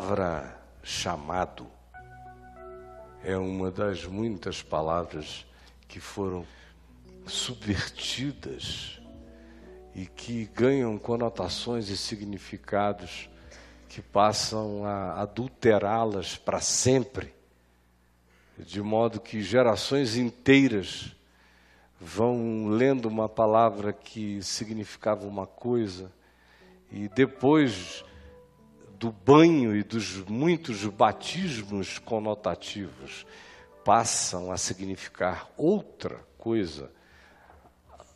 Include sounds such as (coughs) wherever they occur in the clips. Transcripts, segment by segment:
palavra chamado é uma das muitas palavras que foram subvertidas e que ganham conotações e significados que passam a adulterá-las para sempre, de modo que gerações inteiras vão lendo uma palavra que significava uma coisa e depois do banho e dos muitos batismos conotativos passam a significar outra coisa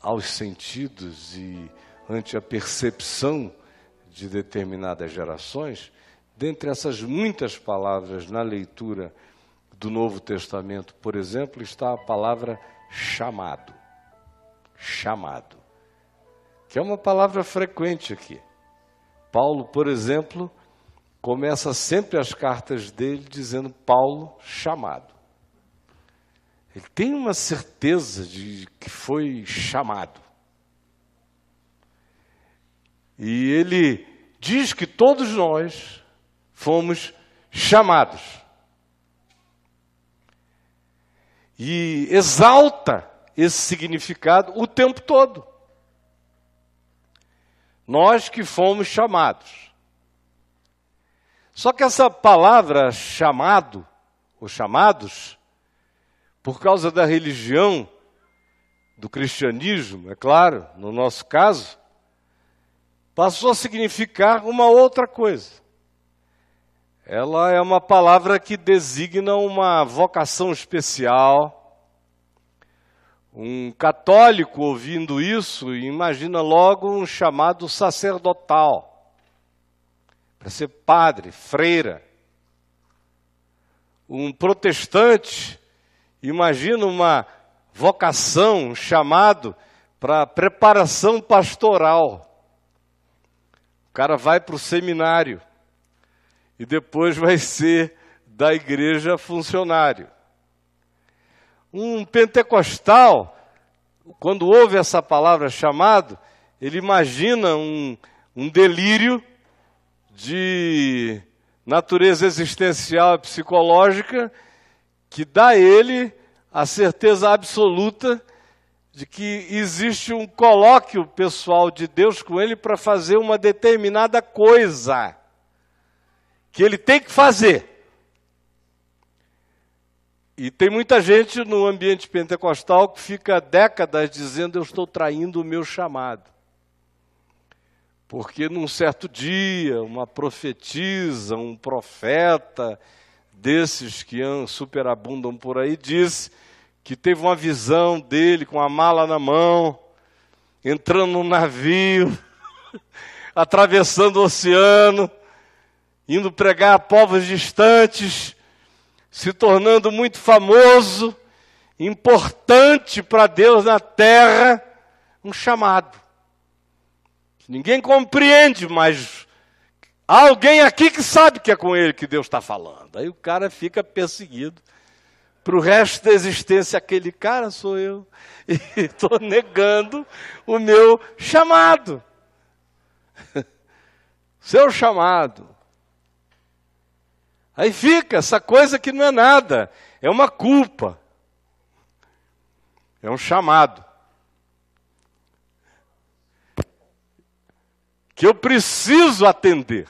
aos sentidos e ante a percepção de determinadas gerações, dentre essas muitas palavras na leitura do Novo Testamento, por exemplo, está a palavra chamado. Chamado. Que é uma palavra frequente aqui. Paulo, por exemplo, começa sempre as cartas dele dizendo Paulo chamado. Ele tem uma certeza de que foi chamado. E ele diz que todos nós fomos chamados. E exalta esse significado o tempo todo. Nós que fomos chamados. Só que essa palavra chamado, ou chamados, por causa da religião, do cristianismo, é claro, no nosso caso, passou a significar uma outra coisa. Ela é uma palavra que designa uma vocação especial. Um católico ouvindo isso imagina logo um chamado sacerdotal para ser padre, freira. Um protestante imagina uma vocação, um chamado para preparação pastoral. O cara vai para o seminário e depois vai ser da igreja funcionário. Um pentecostal, quando ouve essa palavra chamado, ele imagina um, um delírio de natureza existencial e psicológica que dá a ele a certeza absoluta de que existe um colóquio pessoal de Deus com ele para fazer uma determinada coisa que ele tem que fazer. E tem muita gente no ambiente pentecostal que fica décadas dizendo: Eu estou traindo o meu chamado. Porque num certo dia, uma profetisa, um profeta, desses que superabundam por aí, disse que teve uma visão dele com a mala na mão, entrando num navio, (laughs) atravessando o oceano, indo pregar a povos distantes, se tornando muito famoso, importante para Deus na terra, um chamado. Ninguém compreende, mas há alguém aqui que sabe que é com ele que Deus está falando. Aí o cara fica perseguido. Para o resto da existência, aquele cara sou eu. (laughs) E estou negando o meu chamado. (laughs) Seu chamado. Aí fica essa coisa que não é nada, é uma culpa. É um chamado. Que eu preciso atender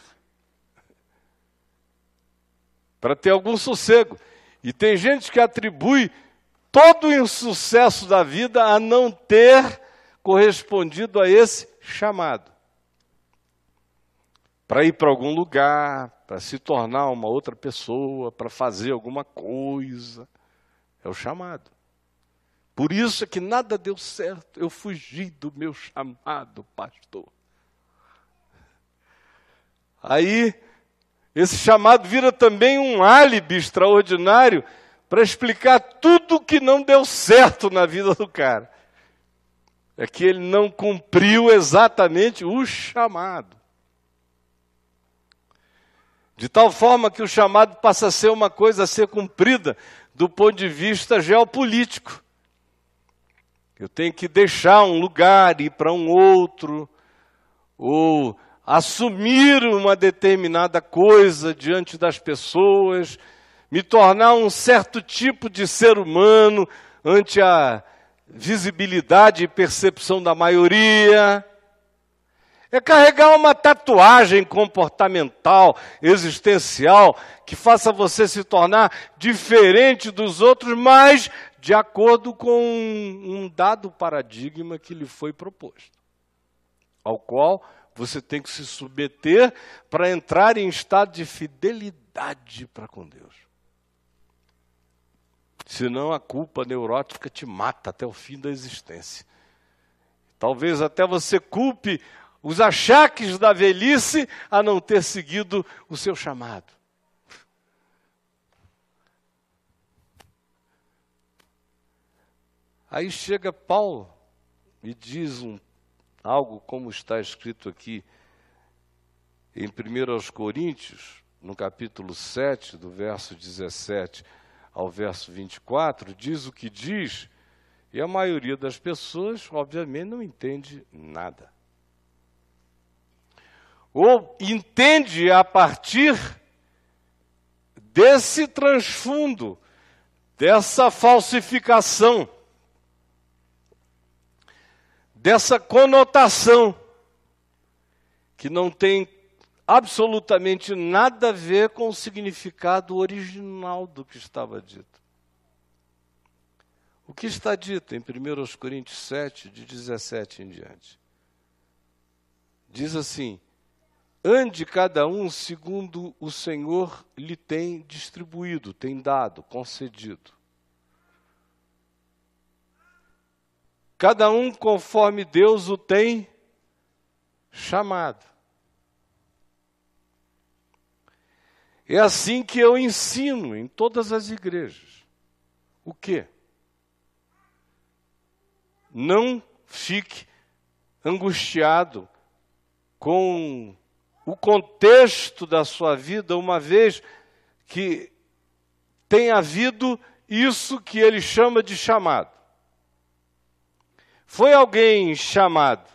para ter algum sossego. E tem gente que atribui todo o insucesso da vida a não ter correspondido a esse chamado. Para ir para algum lugar, para se tornar uma outra pessoa, para fazer alguma coisa. É o chamado. Por isso é que nada deu certo. Eu fugi do meu chamado, pastor. Aí, esse chamado vira também um álibi extraordinário para explicar tudo que não deu certo na vida do cara. É que ele não cumpriu exatamente o chamado. De tal forma que o chamado passa a ser uma coisa a ser cumprida do ponto de vista geopolítico. Eu tenho que deixar um lugar, ir para um outro, ou assumir uma determinada coisa diante das pessoas, me tornar um certo tipo de ser humano ante a visibilidade e percepção da maioria. É carregar uma tatuagem comportamental, existencial, que faça você se tornar diferente dos outros, mas de acordo com um dado paradigma que lhe foi proposto, ao qual você tem que se submeter para entrar em estado de fidelidade para com Deus. Senão a culpa neurótica te mata até o fim da existência. Talvez até você culpe os achaques da velhice a não ter seguido o seu chamado. Aí chega Paulo e diz um, algo como está escrito aqui em 1 Coríntios, no capítulo 7, do verso 17 ao verso 24, diz o que diz, e a maioria das pessoas, obviamente, não entende nada. Ou entende a partir desse transfundo, dessa falsificação dessa conotação que não tem absolutamente nada a ver com o significado original do que estava dito. O que está dito em 1 Coríntios 7, de 17 em diante? Diz assim: ande cada um segundo o Senhor lhe tem distribuído, tem dado, concedido. Cada um conforme Deus o tem chamado. É assim que eu ensino em todas as igrejas. O quê? Não fique angustiado com o contexto da sua vida, uma vez que tem havido isso que ele chama de chamado. Foi alguém chamado,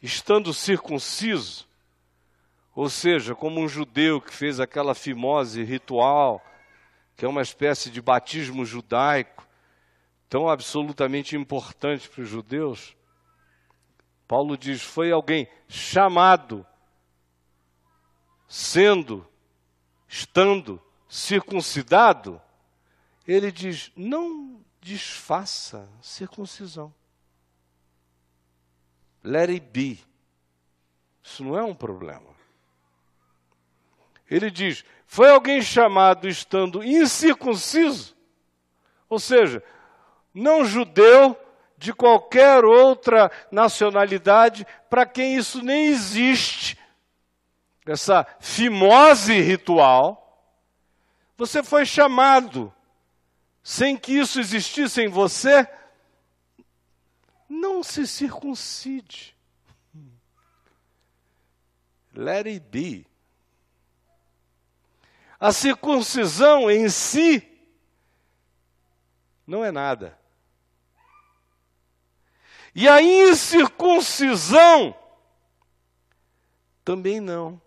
estando circunciso, ou seja, como um judeu que fez aquela fimose ritual, que é uma espécie de batismo judaico, tão absolutamente importante para os judeus. Paulo diz: foi alguém chamado, sendo, estando circuncidado. Ele diz: não desfaça circuncisão. Let it be. Isso não é um problema. Ele diz: foi alguém chamado estando incircunciso, ou seja, não judeu de qualquer outra nacionalidade, para quem isso nem existe, essa fimose ritual, você foi chamado, sem que isso existisse em você, não se circuncide. Let it be. A circuncisão em si não é nada. E a incircuncisão também não.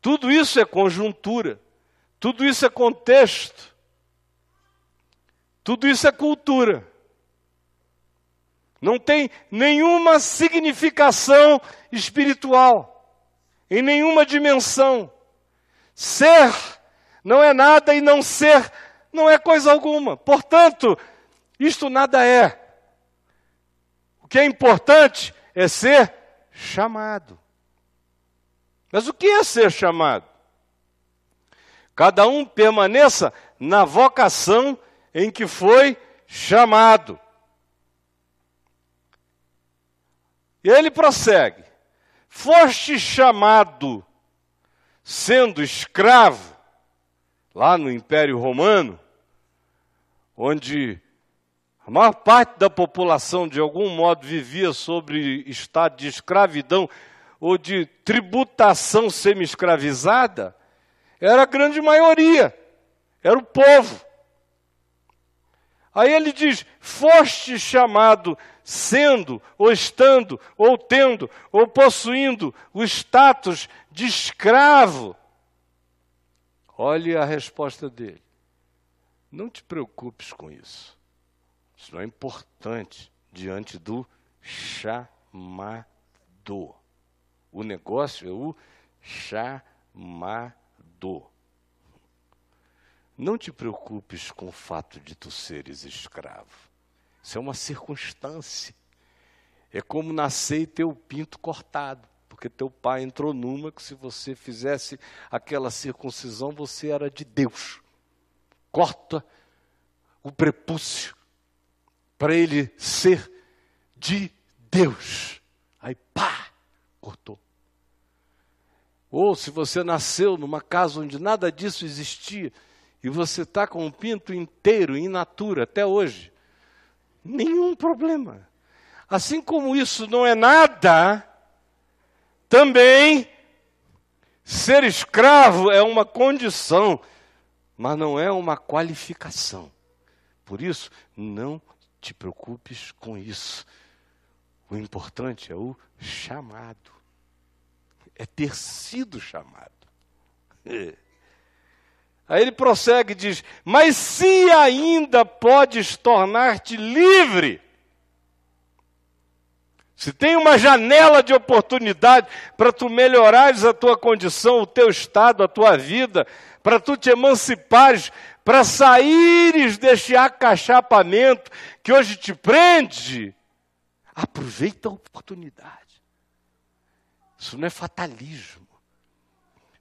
Tudo isso é conjuntura, tudo isso é contexto. Tudo isso é cultura. Não tem nenhuma significação espiritual, em nenhuma dimensão. Ser não é nada e não ser não é coisa alguma. Portanto, isto nada é. O que é importante é ser chamado. Mas o que é ser chamado? Cada um permaneça na vocação em que foi chamado. E ele prossegue: Foste chamado sendo escravo, lá no Império Romano, onde a maior parte da população, de algum modo, vivia sobre estado de escravidão ou de tributação semi-escravizada, era a grande maioria, era o povo. Aí ele diz: Foste chamado sendo, ou estando, ou tendo, ou possuindo o status de escravo. Olhe a resposta dele. Não te preocupes com isso. Isso não é importante diante do chamado. O negócio é o chamado. Não te preocupes com o fato de tu seres escravo. Isso é uma circunstância. É como nascer e ter o pinto cortado, porque teu pai entrou numa que se você fizesse aquela circuncisão, você era de Deus. Corta o prepúcio para ele ser de Deus. Aí pá, cortou. Ou se você nasceu numa casa onde nada disso existia, e você está com um pinto inteiro, in natura, até hoje, nenhum problema. Assim como isso não é nada, também ser escravo é uma condição, mas não é uma qualificação. Por isso, não te preocupes com isso. O importante é o chamado, é ter sido chamado. (laughs) Aí ele prossegue e diz: Mas se ainda podes tornar-te livre, se tem uma janela de oportunidade para tu melhorares a tua condição, o teu estado, a tua vida, para tu te emancipares, para saíres deste acachapamento que hoje te prende, aproveita a oportunidade. Isso não é fatalismo.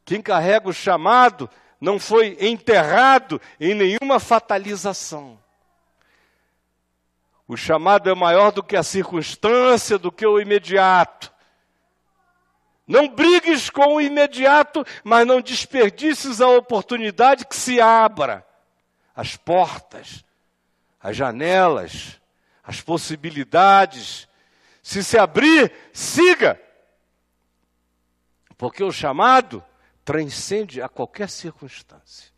Quem carrega o chamado não foi enterrado em nenhuma fatalização. O chamado é maior do que a circunstância, do que o imediato. Não brigues com o imediato, mas não desperdices a oportunidade que se abra. As portas, as janelas, as possibilidades. Se se abrir, siga. Porque o chamado transcende a qualquer circunstância.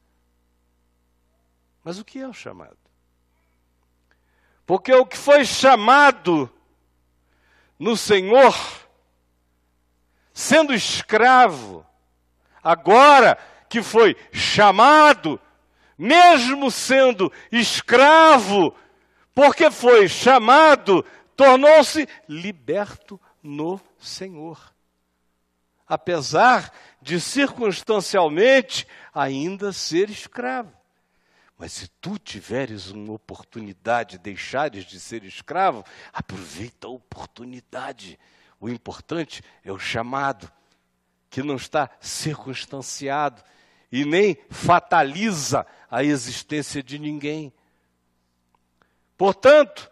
Mas o que é o chamado? Porque o que foi chamado no Senhor, sendo escravo, agora que foi chamado, mesmo sendo escravo, porque foi chamado, tornou-se liberto no Senhor. Apesar de circunstancialmente ainda ser escravo. Mas se tu tiveres uma oportunidade, deixares de ser escravo, aproveita a oportunidade. O importante é o chamado, que não está circunstanciado e nem fataliza a existência de ninguém. Portanto,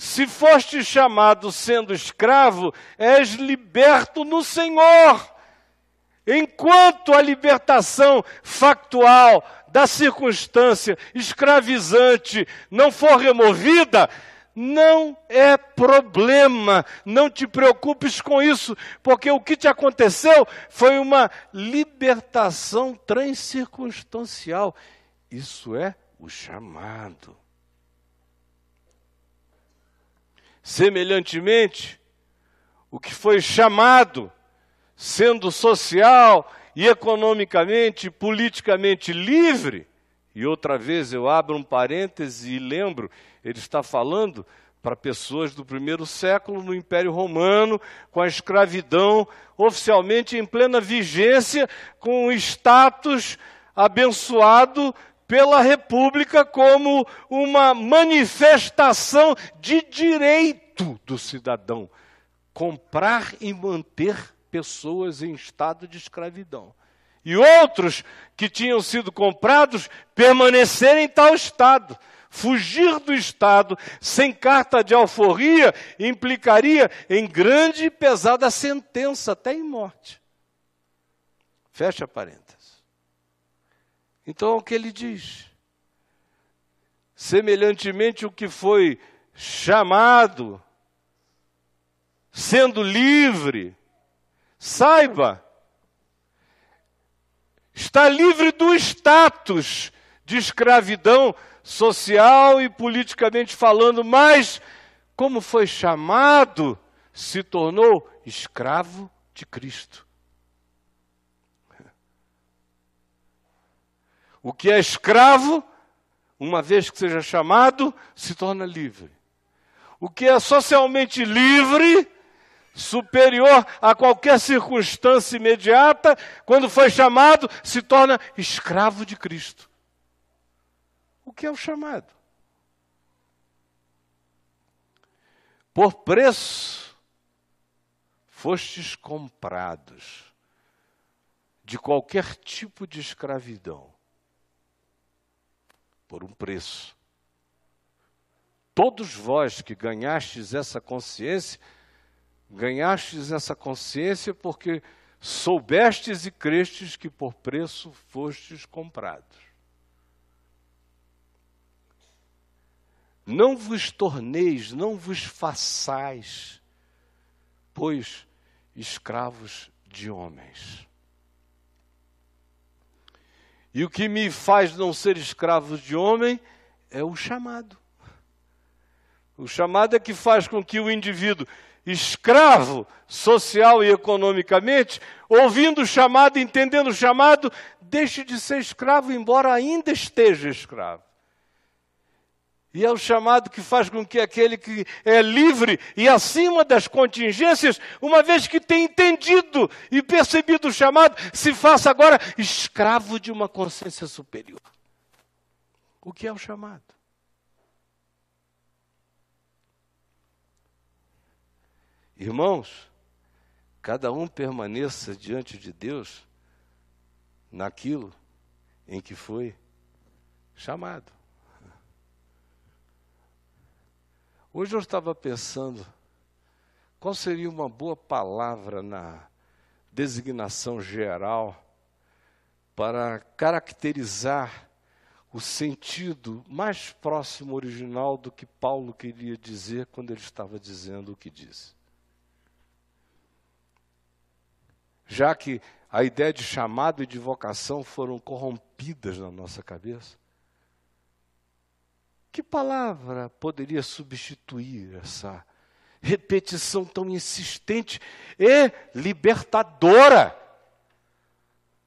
se foste chamado sendo escravo, és liberto no Senhor. Enquanto a libertação factual da circunstância escravizante não for removida, não é problema, não te preocupes com isso, porque o que te aconteceu foi uma libertação transcircunstancial. Isso é o chamado. Semelhantemente, o que foi chamado sendo social e economicamente, politicamente livre, e outra vez eu abro um parêntese e lembro, ele está falando para pessoas do primeiro século no Império Romano, com a escravidão oficialmente em plena vigência, com o status abençoado pela República como uma manifestação de direito do cidadão comprar e manter pessoas em estado de escravidão. E outros que tinham sido comprados permanecerem em tal estado. Fugir do Estado sem carta de alforria implicaria em grande e pesada sentença, até em morte. Fecha parênteses. Então, o que ele diz? Semelhantemente, o que foi chamado, sendo livre, Saiba, está livre do status de escravidão social e politicamente falando, mas como foi chamado, se tornou escravo de Cristo. O que é escravo, uma vez que seja chamado, se torna livre. O que é socialmente livre, superior a qualquer circunstância imediata, quando foi chamado, se torna escravo de Cristo. O que é o chamado? Por preço fostes comprados de qualquer tipo de escravidão, por um preço. Todos vós que ganhastes essa consciência, ganhastes essa consciência porque soubestes e crestes que por preço fostes comprados. Não vos torneis, não vos façais, pois escravos de homens. E o que me faz não ser escravo de homem é o chamado. O chamado é que faz com que o indivíduo, escravo social e economicamente, ouvindo o chamado, entendendo o chamado, deixe de ser escravo, embora ainda esteja escravo. E é o chamado que faz com que aquele que é livre e acima das contingências, uma vez que tem entendido e percebido o chamado, se faça agora escravo de uma consciência superior. O que é o chamado? Irmãos, cada um permaneça diante de Deus naquilo em que foi chamado. Hoje eu estava pensando qual seria uma boa palavra na designação geral para caracterizar o sentido mais próximo original do que Paulo queria dizer quando ele estava dizendo o que disse. Já que a ideia de chamado e de vocação foram corrompidas na nossa cabeça, que palavra poderia substituir essa repetição tão insistente e libertadora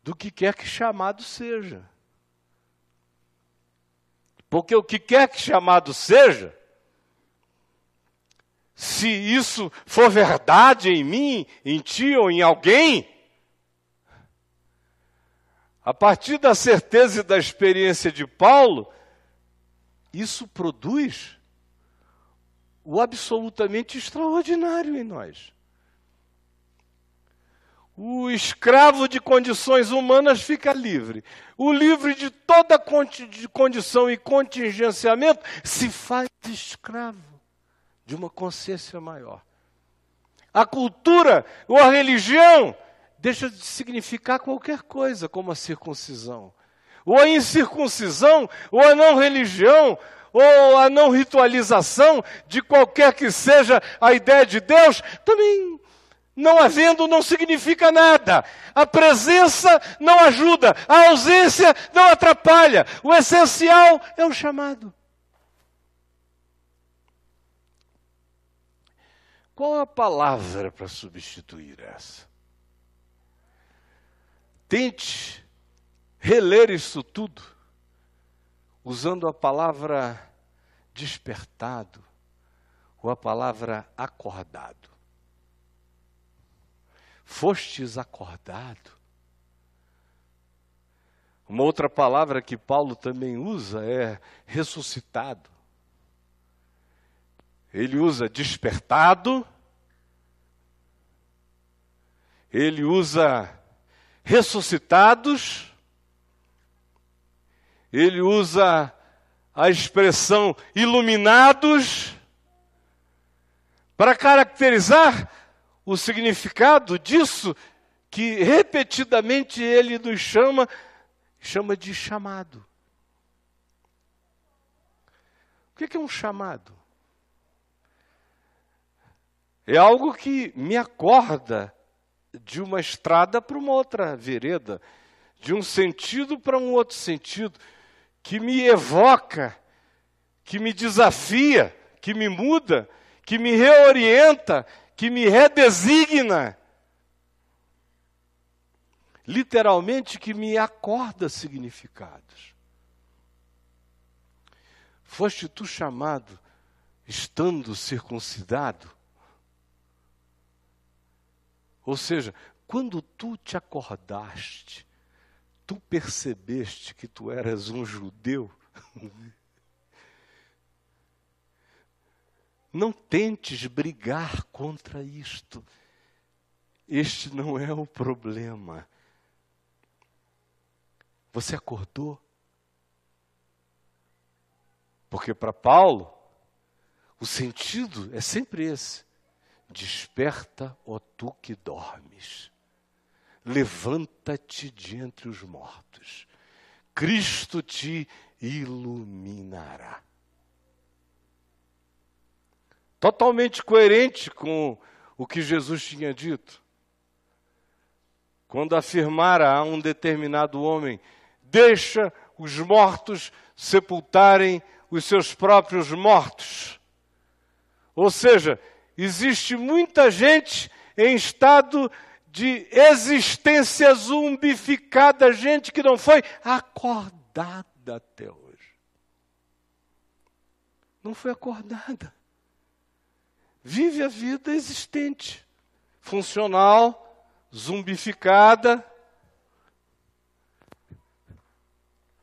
do que quer que chamado seja? Porque o que quer que chamado seja, se isso for verdade em mim, em ti ou em alguém, a partir da certeza e da experiência de Paulo, isso produz o absolutamente extraordinário em nós. O escravo de condições humanas fica livre. O livre de toda condição e contingenciamento se faz escravo de uma consciência maior. A cultura ou a religião deixa de significar qualquer coisa, como a circuncisão ou a incircuncisão, ou a não religião, ou a não ritualização de qualquer que seja a ideia de Deus, também não havendo não significa nada. A presença não ajuda, a ausência não atrapalha. O essencial é o chamado. Qual a palavra para substituir essa? Tente reler isso tudo, usando a palavra despertado ou a palavra acordado. Fostes acordado. Uma outra palavra que Paulo também usa é ressuscitado. Ele usa despertado, ele usa ressuscitados ele usa a expressão iluminados para caracterizar o significado disso que repetidamente ele nos chama, chama de chamado. O que é um chamado? É algo que me acorda de uma estrada para uma outra vereda, de um sentido para um outro sentido, que me evoca, que me desafia, que me muda, que me reorienta, que me redesigna. Literalmente, que me acorda significados. Foste tu chamado, estando circuncidado? Ou seja, quando tu te acordaste, tu percebeste que tu eras um judeu? (laughs) Não tentes brigar contra isto. Este não é o problema. Você acordou? Porque para Paulo, o sentido é sempre esse: desperta, ó tu que dormes, levanta-te de entre os mortos, Cristo te iluminará totalmente coerente com o que Jesus tinha dito. Quando afirmara a um determinado homem: Deixa os mortos sepultarem os seus próprios mortos. Ou seja, existe muita gente em estado de existência zumbificada, gente que não foi acordada até hoje. Não foi acordada vive a vida existente, funcional, zumbificada,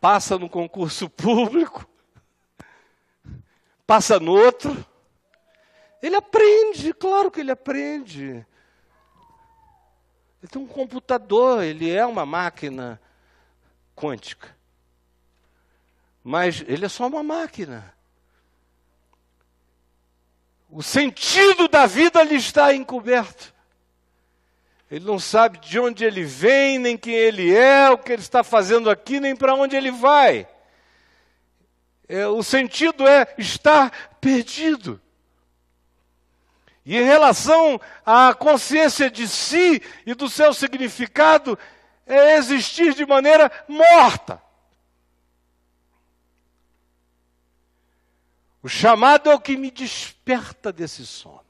passa no concurso público, passa no outro. Ele aprende, claro que ele aprende. Ele tem um computador, ele é uma máquina quântica. Mas ele é só uma máquina. O sentido da vida lhe está encoberto. Ele não sabe de onde ele vem, nem quem ele é, o que ele está fazendo aqui, nem para onde ele vai. É, o sentido é estar perdido. E em relação à consciência de si e do seu significado, é existir de maneira morta. O chamado é o que me desperta desse sono.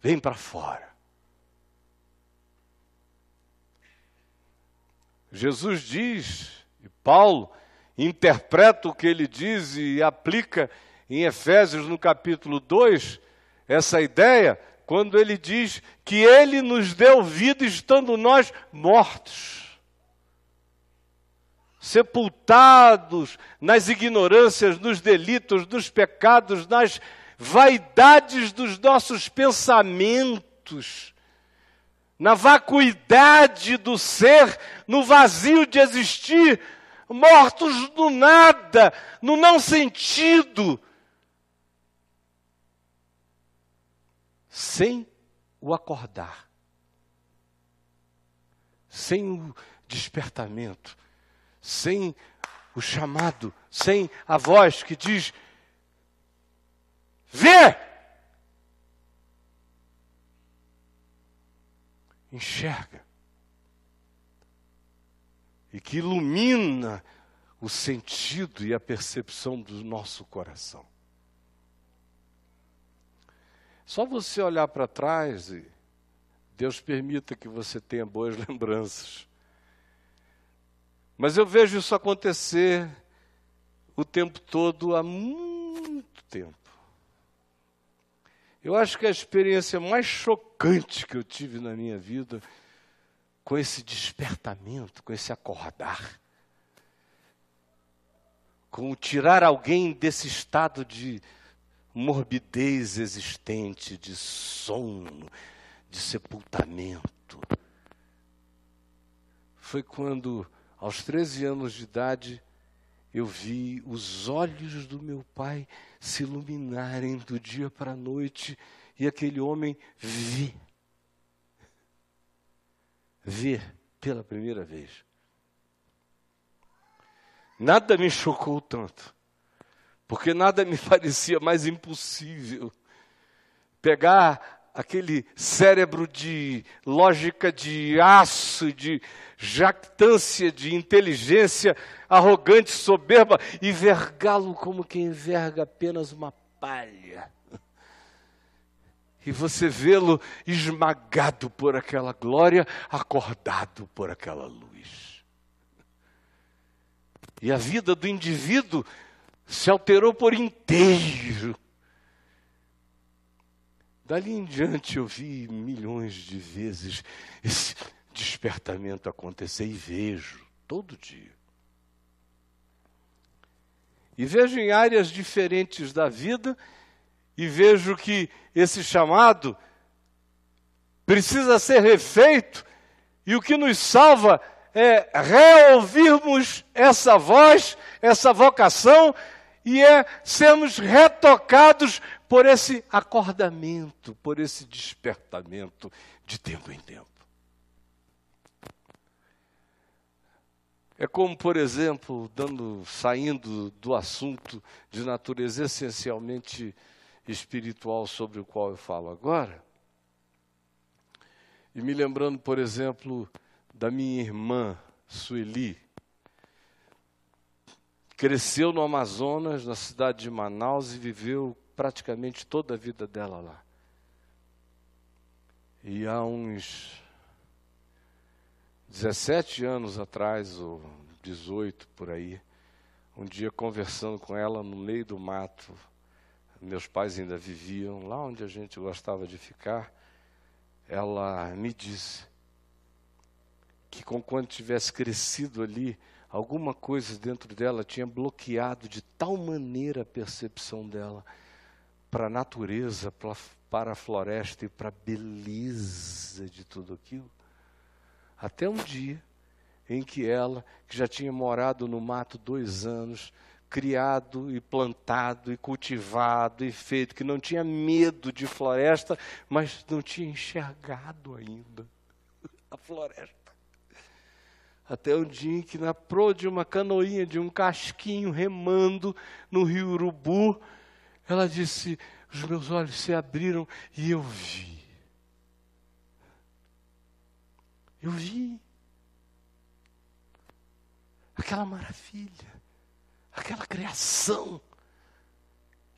Vem para fora. Jesus diz, e Paulo interpreta o que ele diz e aplica em Efésios no capítulo 2, essa ideia, quando ele diz que ele nos deu vida estando nós mortos sepultados nas ignorâncias, nos delitos, nos pecados, nas vaidades dos nossos pensamentos, na vacuidade do ser, no vazio de existir, mortos do nada, no não sentido, sem o acordar, sem o despertamento, sem o chamado, sem a voz que diz: vê! Enxerga. E que ilumina o sentido e a percepção do nosso coração. Só você olhar para trás e Deus permita que você tenha boas (laughs) lembranças mas eu vejo isso acontecer o tempo todo há muito tempo. Eu acho que a experiência mais chocante que eu tive na minha vida, com esse despertamento, com esse acordar, com tirar alguém desse estado de morbidez existente, de sono, de sepultamento, foi quando aos 13 anos de idade, eu vi os olhos do meu pai se iluminarem do dia para a noite e aquele homem ver. Ver pela primeira vez. Nada me chocou tanto, porque nada me (laughs) parecia mais impossível. Pegar aquele cérebro de lógica de aço, de jactância, de inteligência arrogante, soberba, e vergá-lo como quem verga apenas uma palha. E você vê-lo esmagado por aquela glória, acordado por aquela luz. E a vida do indivíduo se alterou por inteiro. Dali em diante eu vi milhões de vezes esse despertamento acontecer e vejo todo dia. E vejo em áreas diferentes da vida e vejo que esse chamado precisa ser refeito e o que nos salva é reouvirmos essa voz, essa vocação e é sermos retocados por esse acordamento, por esse despertamento de tempo em tempo. É como, por exemplo, dando, saindo do assunto de natureza essencialmente espiritual sobre o qual eu falo agora, e me lembrando, por exemplo, da minha irmã Sueli, cresceu no Amazonas, na cidade de Manaus, e viveu praticamente toda a vida dela lá. E há uns 17 anos atrás, ou 18 por aí, um dia conversando com ela no meio do mato, meus pais ainda viviam lá onde a gente gostava de ficar, ela me disse que com quando tivesse crescido ali, alguma coisa dentro dela tinha bloqueado de tal maneira a percepção dela para a natureza, para a floresta e para a beleza de tudo aquilo, até um dia em que ela, que já tinha morado no mato dois anos, criado e plantado e cultivado e feito, que não tinha medo de floresta, mas não tinha enxergado ainda (laughs) a floresta. Até um dia em que, na proa de uma canoinha, de um casquinho remando no rio Urubu, ela disse: Os meus olhos se abriram e eu vi. Eu vi aquela maravilha, aquela criação.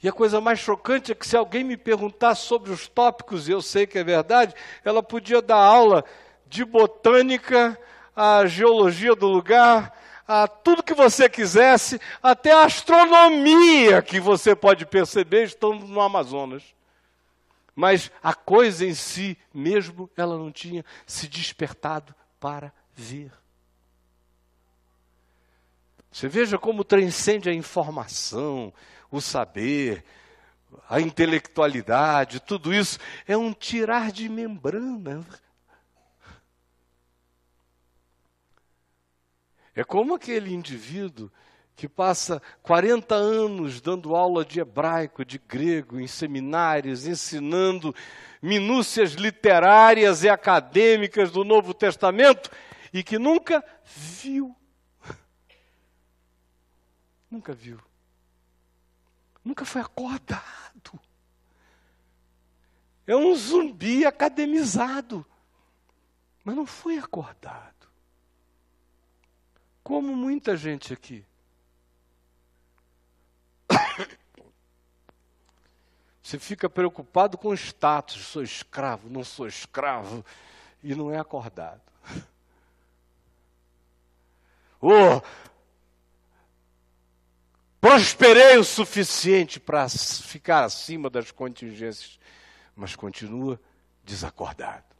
E a coisa mais chocante é que se alguém me perguntar sobre os tópicos, e eu sei que é verdade, ela podia dar aula de botânica, a geologia do lugar, a tudo que você quisesse, até a astronomia que você pode perceber estando no Amazonas mas a coisa em si mesmo ela não tinha se despertado para ver. Você veja como transcende a informação, o saber, a intelectualidade, tudo isso é um tirar de membrana. É como aquele indivíduo que passa 40 anos dando aula de hebraico, de grego, em seminários, ensinando minúcias literárias e acadêmicas do Novo Testamento e que nunca viu. (laughs) Nunca viu. Nunca foi acordado. É um zumbi academizado, mas não foi acordado. Como muita gente aqui. (coughs) Você fica preocupado com o status, sou escravo, não sou escravo, e não é acordado. (laughs) Oh, prosperei o suficiente para ficar acima das contingências, mas continua desacordado.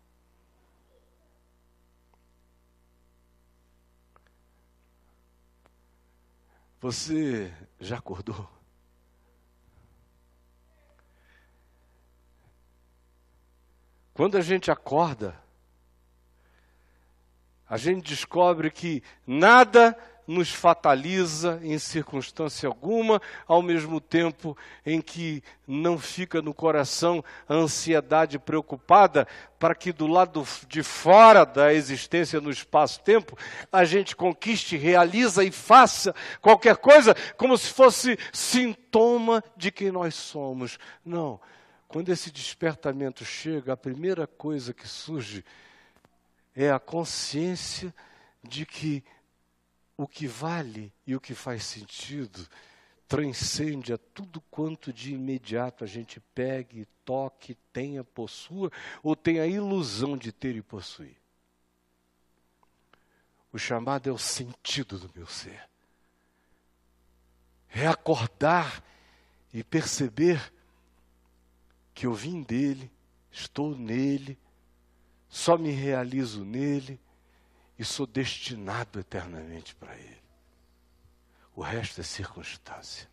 Você já acordou? Quando a gente acorda, a gente descobre que nada nos fataliza em circunstância alguma, ao mesmo tempo em que não fica no coração a ansiedade preocupada para que do lado de fora da existência no espaço-tempo a gente conquiste, realiza e faça qualquer coisa como se fosse sintoma de quem nós somos. Não. Quando esse despertamento chega, a primeira coisa que surge é a consciência de que o que vale e o que faz sentido transcende a tudo quanto de imediato a gente pegue, toque, tenha, possua ou tenha a ilusão de ter e possuir. O chamado é o sentido do meu ser. É acordar e perceber que eu vim dele, estou nele, só me realizo nele e sou destinado eternamente para ele. O resto é circunstância.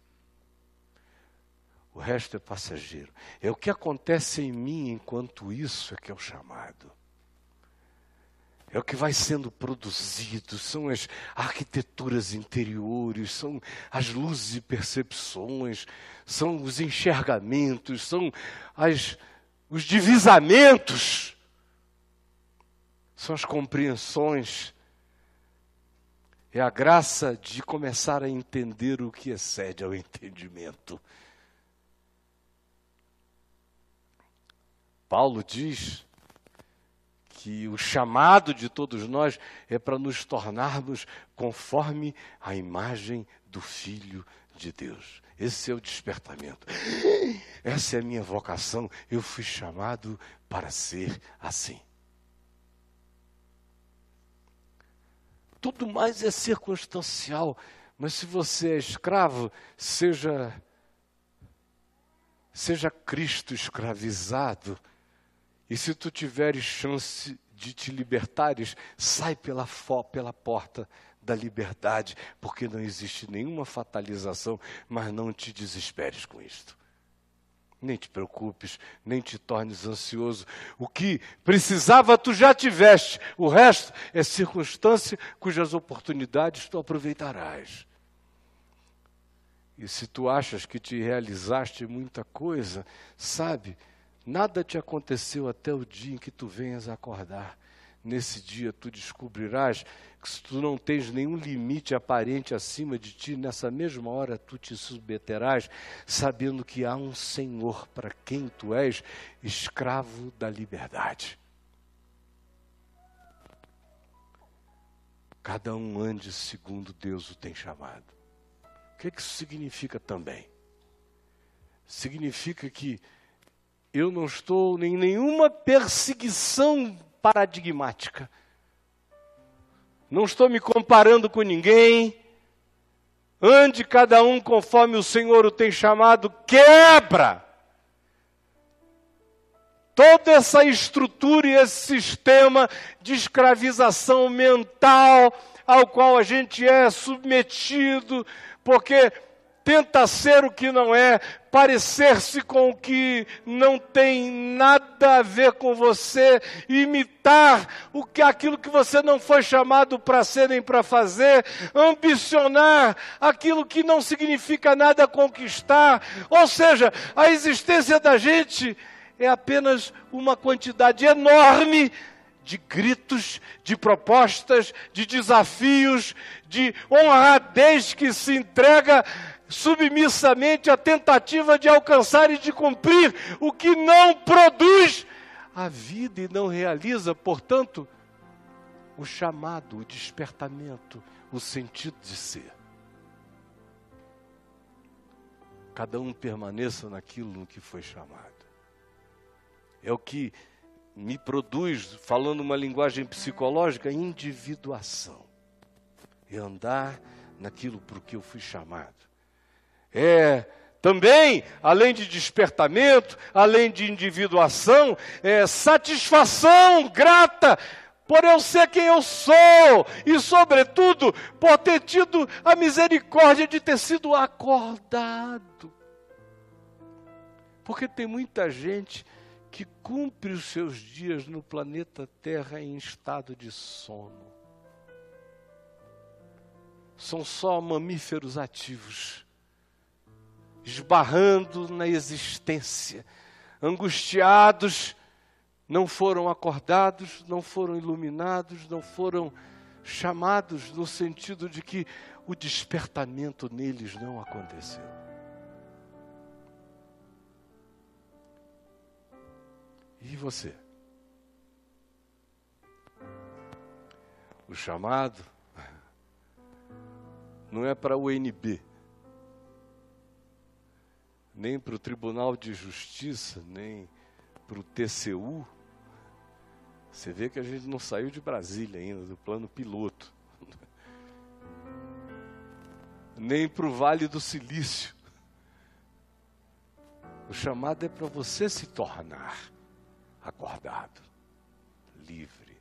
O resto é passageiro. É o que acontece em mim enquanto isso é que é o chamado é o que vai sendo produzido, são as arquiteturas interiores, são as luzes e percepções, são os enxergamentos, são as, os divisamentos, são as compreensões. É a graça de começar a entender o que excede ao entendimento. Paulo diz que o chamado de todos nós é para nos tornarmos conforme a imagem do Filho de Deus. Esse é o despertamento. Essa é a minha vocação. Eu fui chamado para ser assim. Tudo mais é circunstancial, mas se você é escravo, seja seja Cristo escravizado e se tu tiveres chance de te libertares, sai pela, pela porta da liberdade, porque não existe nenhuma fatalização, mas não te desesperes com isto. Nem te preocupes, nem te tornes ansioso. O que precisava tu já tiveste, o resto é circunstância cujas oportunidades tu aproveitarás. E se tu achas que te realizaste muita coisa, sabe, Nada te aconteceu até o dia em que tu venhas acordar. Nesse dia tu descobrirás que se tu não tens nenhum limite aparente acima de ti, nessa mesma hora tu te submeterás, sabendo que há um Senhor para quem tu és escravo da liberdade. Cada um ande segundo Deus o tem chamado. O que, é que isso significa também? Significa que eu não estou em nenhuma perseguição paradigmática. Não estou me comparando com ninguém. Ande cada um conforme o Senhor o tem chamado, quebra toda essa estrutura e esse sistema de escravização mental ao qual a gente é submetido, porque tenta ser o que não é, parecer-se com o que não tem nada a ver com você, imitar o que aquilo que você não foi chamado para ser nem para fazer, ambicionar aquilo que não significa nada conquistar. Ou seja, a existência da gente é apenas uma quantidade enorme de gritos, de propostas, de desafios, de honradez que se entrega submissamente a tentativa de alcançar e de cumprir o que não produz a vida e não realiza, portanto, o chamado, o despertamento, o sentido de ser. Cada um permaneça naquilo no que foi chamado. É o que me produz, falando uma linguagem psicológica, individuação. É andar naquilo por que eu fui chamado. É também, além de despertamento, além de individuação, é satisfação grata por eu ser quem eu sou e, sobretudo, por ter tido a misericórdia de ter sido acordado. Porque tem muita gente que cumpre os seus dias no planeta Terra em estado de sono. São só mamíferos ativos esbarrando na existência, angustiados, não foram acordados, não foram iluminados, não foram chamados no sentido de que o despertamento neles não aconteceu. E você? O chamado não é para o NB nem para o Tribunal de Justiça, nem para o TCU. Você vê que a gente não saiu de Brasília ainda, do plano piloto. (laughs) nem para o Vale do Silício. O chamado é para você se tornar acordado, livre,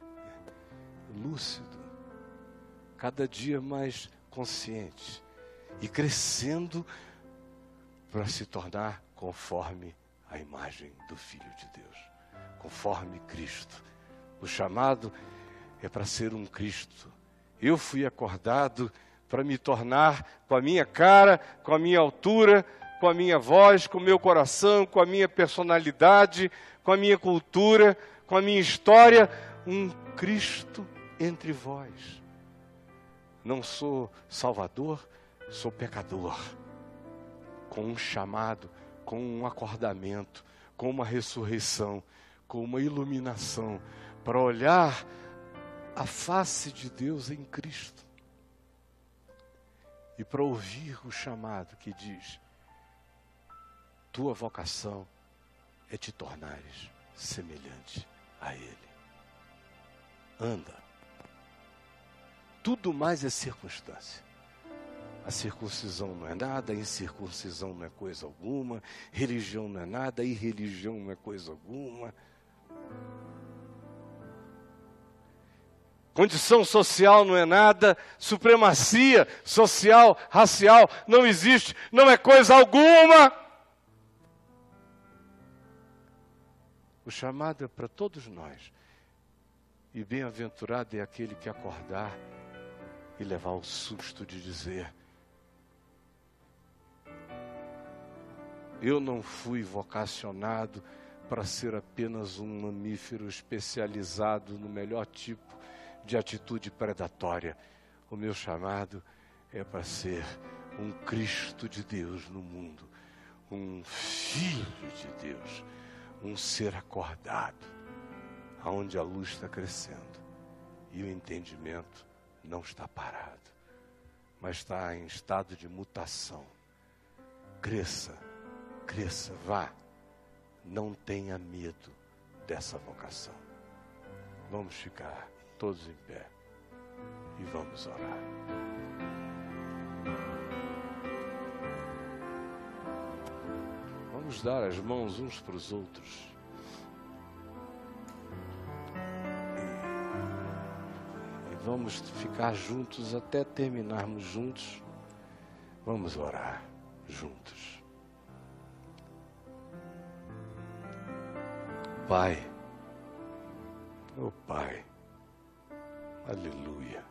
lúcido, cada dia mais consciente e crescendo para se tornar conforme a imagem do Filho de Deus, conforme Cristo. O chamado é para ser um Cristo. Eu fui acordado para me tornar com a minha cara, com a minha altura, com a minha voz, com o meu coração, com a minha personalidade, com a minha cultura, com a minha história, um Cristo entre vós. Não sou salvador, sou pecador. Com um chamado, com um acordamento, com uma ressurreição, com uma iluminação, para olhar a face de Deus em Cristo e para ouvir o chamado que diz: tua vocação é te tornares semelhante a Ele. Anda. Tudo mais é circunstância. A circuncisão não é nada, a incircuncisão não é coisa alguma, religião não é nada, irreligião não é coisa alguma. Condição social não é nada, supremacia social, racial não existe, não é coisa alguma. O chamado é para todos nós. E bem-aventurado é aquele que acordar e levar o susto de dizer: Eu não fui vocacionado para ser apenas um mamífero especializado no melhor tipo de atitude predatória. O meu chamado é para ser um Cristo de Deus no mundo, um Filho de Deus um ser acordado, aonde a luz está crescendo e o entendimento não está parado, mas está em estado de mutação. Cresça, cresça, vá. Não tenha medo dessa vocação. Vamos ficar todos em pé e vamos orar. Vamos dar as mãos uns para os outros. E vamos ficar juntos até terminarmos juntos. Vamos orar juntos. Pai, oh Pai, aleluia,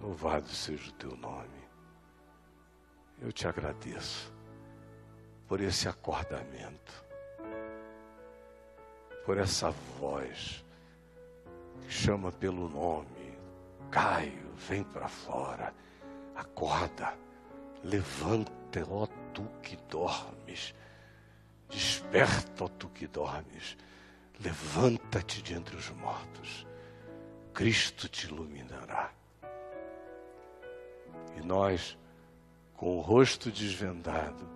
louvado seja o teu nome. Eu te agradeço por esse acordamento, por essa voz que chama pelo nome: Caio, vem para fora, acorda, levanta, ó tu que dormes, desperta, ó tu que dormes, levanta-te de entre os mortos, Cristo te iluminará. E nós, com o rosto desvendado,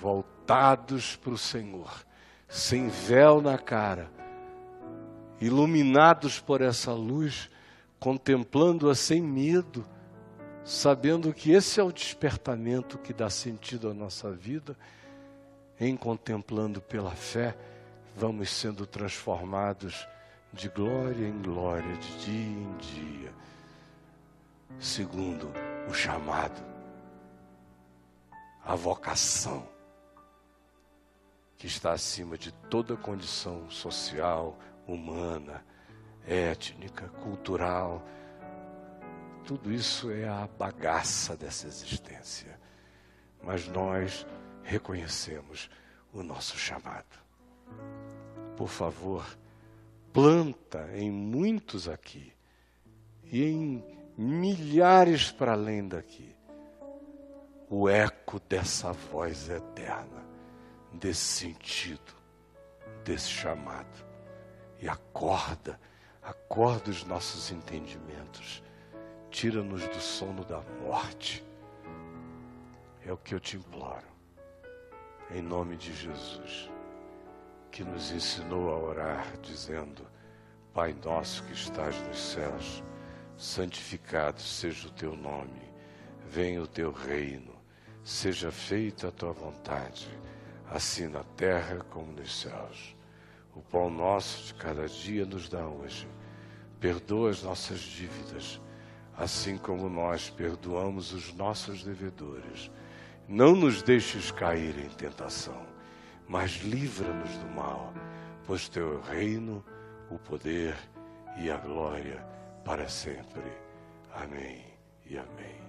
voltados para o Senhor, sem véu na cara, iluminados por essa luz, contemplando-a sem medo, sabendo que esse é o despertamento que dá sentido à nossa vida, em contemplando pela fé, vamos sendo transformados de glória em glória, de dia em dia, segundo o chamado, a vocação que está acima de toda condição social, humana, étnica, cultural. Tudo isso é a bagaça dessa existência. Mas nós reconhecemos o nosso chamado. Por favor, planta em muitos aqui e em milhares para além daqui o eco dessa voz eterna desse sentido, desse chamado. E acorda, acorda os nossos entendimentos, tira-nos do sono da morte. É o que eu te imploro, em nome de Jesus, que nos ensinou a orar, dizendo: Pai nosso que estás nos céus, santificado seja o teu nome, venha o teu reino, seja feita a tua vontade, assim na terra como nos céus. O pão nosso de cada dia nos dá hoje. Perdoa as nossas dívidas, assim como nós perdoamos os nossos devedores não nos deixes cair em tentação, mas livra-nos do mal, pois teu reino, o poder e a glória para sempre. Amém e amém.